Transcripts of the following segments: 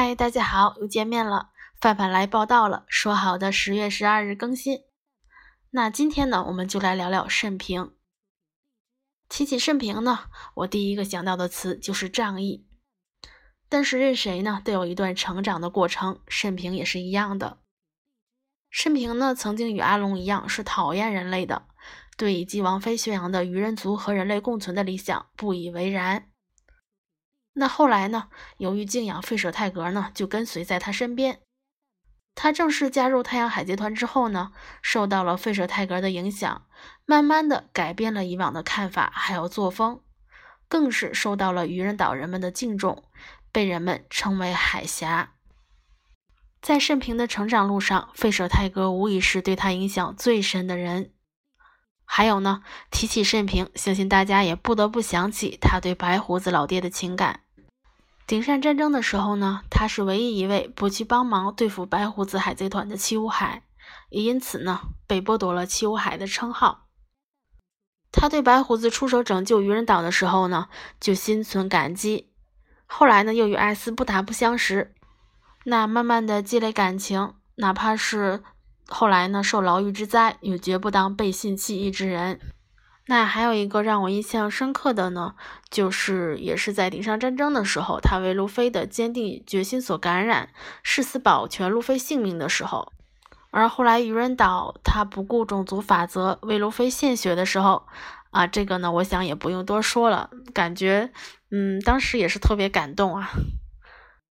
嗨，大家好，又见面了。范范来报道了，说好的十月十二日更新。那今天呢，我们就来聊聊慎平。提起慎平呢，我第一个想到的词就是仗义。但是任谁呢，都有一段成长的过程，慎平也是一样的。慎平呢，曾经与阿龙一样，是讨厌人类的，对以及王菲宣扬的与人族和人类共存的理想不以为然。那后来呢？由于敬仰费舍泰格呢，就跟随在他身边。他正式加入太阳海贼团之后呢，受到了费舍泰格的影响，慢慢的改变了以往的看法还有作风，更是受到了愚人岛人们的敬重，被人们称为海侠。在慎平的成长路上，费舍泰格无疑是对他影响最深的人。还有呢，提起慎平，相信大家也不得不想起他对白胡子老爹的情感。顶上战争的时候呢，他是唯一一位不去帮忙对付白胡子海贼团的七武海，也因此呢被剥夺了七武海的称号。他对白胡子出手拯救愚人岛的时候呢，就心存感激。后来呢，又与艾斯不打不相识，那慢慢的积累感情，哪怕是后来呢受牢狱之灾，也绝不当背信弃义之人。那还有一个让我印象深刻的呢，就是也是在顶上战争的时候，他为路飞的坚定决心所感染，誓死保全路飞性命的时候。而后来愚人岛他不顾种族法则为路飞献血的时候，啊，这个呢，我想也不用多说了，感觉，嗯，当时也是特别感动啊。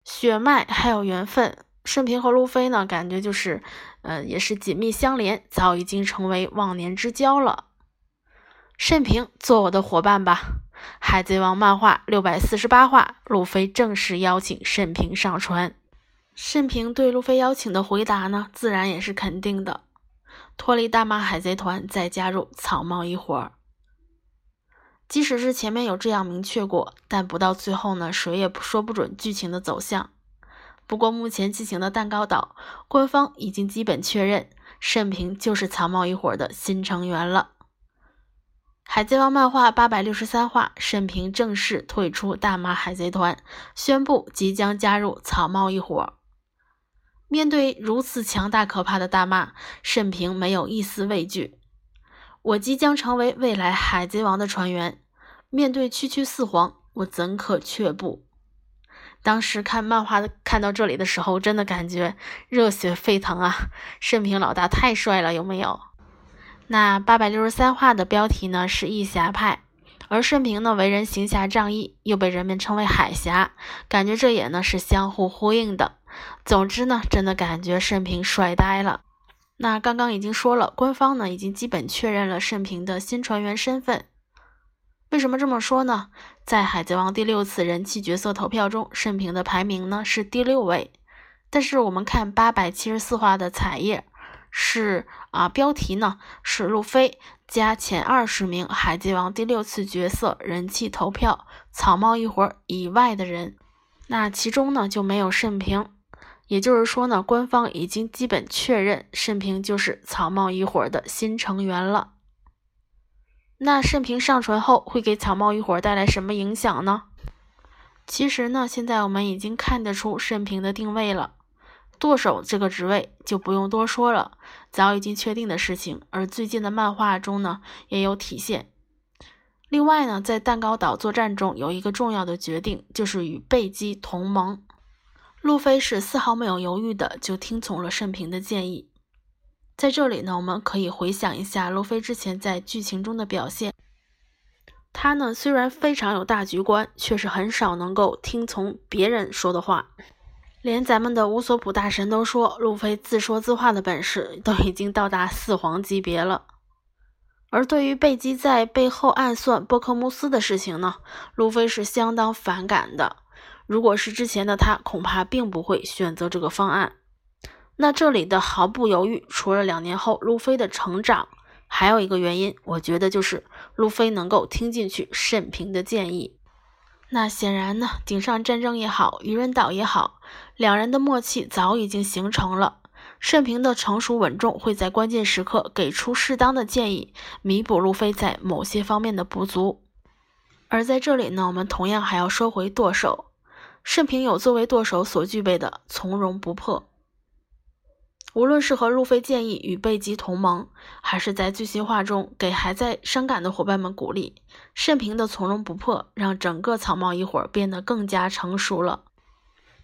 血脉还有缘分，顺平和路飞呢，感觉就是，呃，也是紧密相连，早已经成为忘年之交了。甚平，做我的伙伴吧！海贼王漫画六百四十八话，路飞正式邀请甚平上船。甚平对路飞邀请的回答呢，自然也是肯定的。脱离大马海贼团，再加入草帽一伙。即使是前面有这样明确过，但不到最后呢，谁也说不准剧情的走向。不过目前进行的蛋糕岛，官方已经基本确认，甚平就是草帽一伙的新成员了。海贼王漫画八百六十三话，慎平正式退出大马海贼团，宣布即将加入草帽一伙。面对如此强大可怕的大骂，慎平没有一丝畏惧。我即将成为未来海贼王的船员，面对区区四皇，我怎可却步？当时看漫画的看到这里的时候，真的感觉热血沸腾啊！慎平老大太帅了，有没有？那八百六十三话的标题呢是义侠派，而顺平呢为人行侠仗义，又被人们称为海侠，感觉这也呢是相互呼应的。总之呢，真的感觉顺平帅呆了。那刚刚已经说了，官方呢已经基本确认了顺平的新船员身份。为什么这么说呢？在海贼王第六次人气角色投票中，顺平的排名呢是第六位，但是我们看八百七十四话的彩页。是啊，标题呢是路飞加前二十名海贼王第六次角色人气投票草帽一伙以外的人，那其中呢就没有慎平，也就是说呢，官方已经基本确认慎平就是草帽一伙的新成员了。那慎平上船后会给草帽一伙带来什么影响呢？其实呢，现在我们已经看得出慎平的定位了。舵手这个职位就不用多说了，早已经确定的事情。而最近的漫画中呢，也有体现。另外呢，在蛋糕岛作战中有一个重要的决定，就是与贝基同盟。路飞是丝毫没有犹豫的就听从了慎平的建议。在这里呢，我们可以回想一下路飞之前在剧情中的表现。他呢，虽然非常有大局观，却是很少能够听从别人说的话。连咱们的乌索普大神都说，路飞自说自话的本事都已经到达四皇级别了。而对于贝基在背后暗算波克穆斯的事情呢，路飞是相当反感的。如果是之前的他，恐怕并不会选择这个方案。那这里的毫不犹豫，除了两年后路飞的成长，还有一个原因，我觉得就是路飞能够听进去慎平的建议。那显然呢，顶上战争也好，愚人岛也好，两人的默契早已经形成了。慎平的成熟稳重，会在关键时刻给出适当的建议，弥补路飞在某些方面的不足。而在这里呢，我们同样还要说回舵手。盛平有作为舵手所具备的从容不迫。无论是和路飞建议与贝吉同盟，还是在剧情化中给还在伤感的伙伴们鼓励，盛平的从容不迫让整个草帽一伙变得更加成熟了。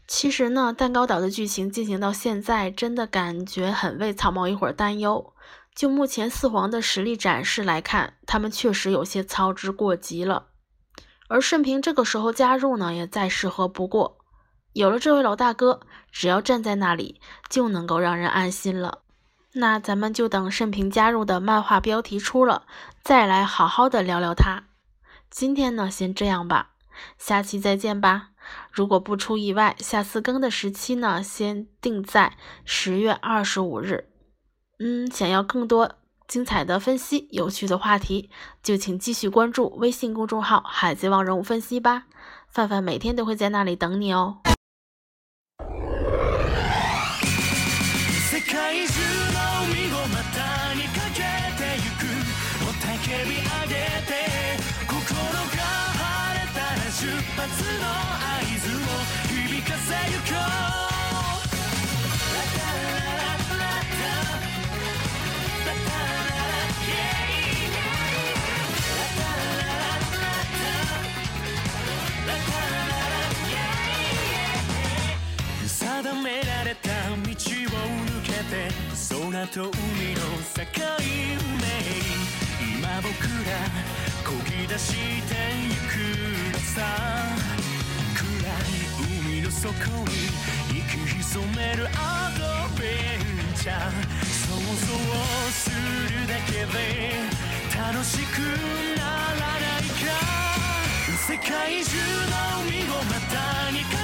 其实呢，蛋糕岛的剧情进行到现在，真的感觉很为草帽一伙担忧。就目前四皇的实力展示来看，他们确实有些操之过急了。而盛平这个时候加入呢，也再适合不过。有了这位老大哥，只要站在那里，就能够让人安心了。那咱们就等盛平加入的漫画标题出了，再来好好的聊聊他。今天呢，先这样吧，下期再见吧。如果不出意外，下次更的时期呢，先定在十月二十五日。嗯，想要更多精彩的分析、有趣的话题，就请继续关注微信公众号“海贼王人物分析”吧。范范每天都会在那里等你哦。と海の境目今僕らこぎ出してゆくのさ暗い海の底に息潜めるアドベンチャー想像するだけで楽しくならないか世界中の海を股にか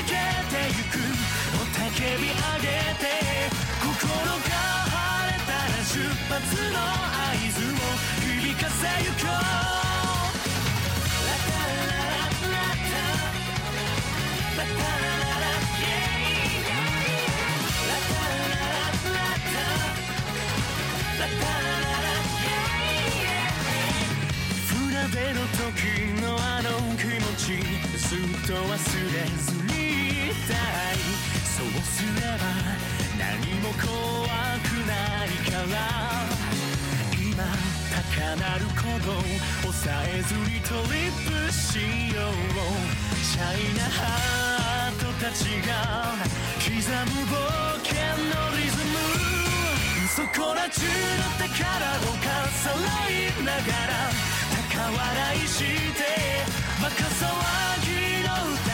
ずっと忘れずにいたい。そうすれば抑えずにトリップしようシャイなハートたちが刻む冒険のリズム。そこら中の宝をかさらいながら高笑いしてバカ騒ぎの宴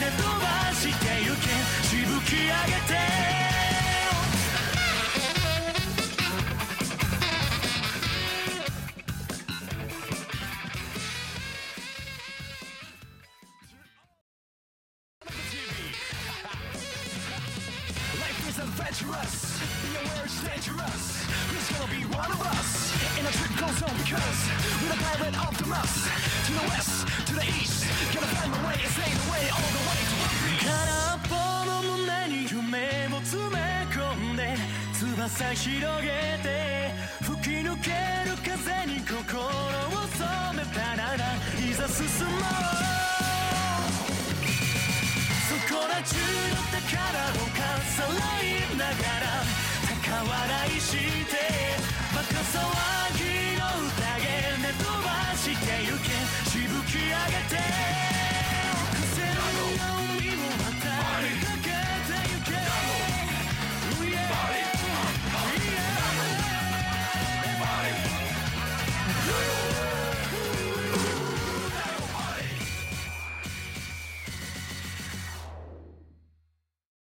で飛ばしてゆけ。しぶき上げて。翼広げて吹き抜ける風に心を染めたならいざ進もう 笑いし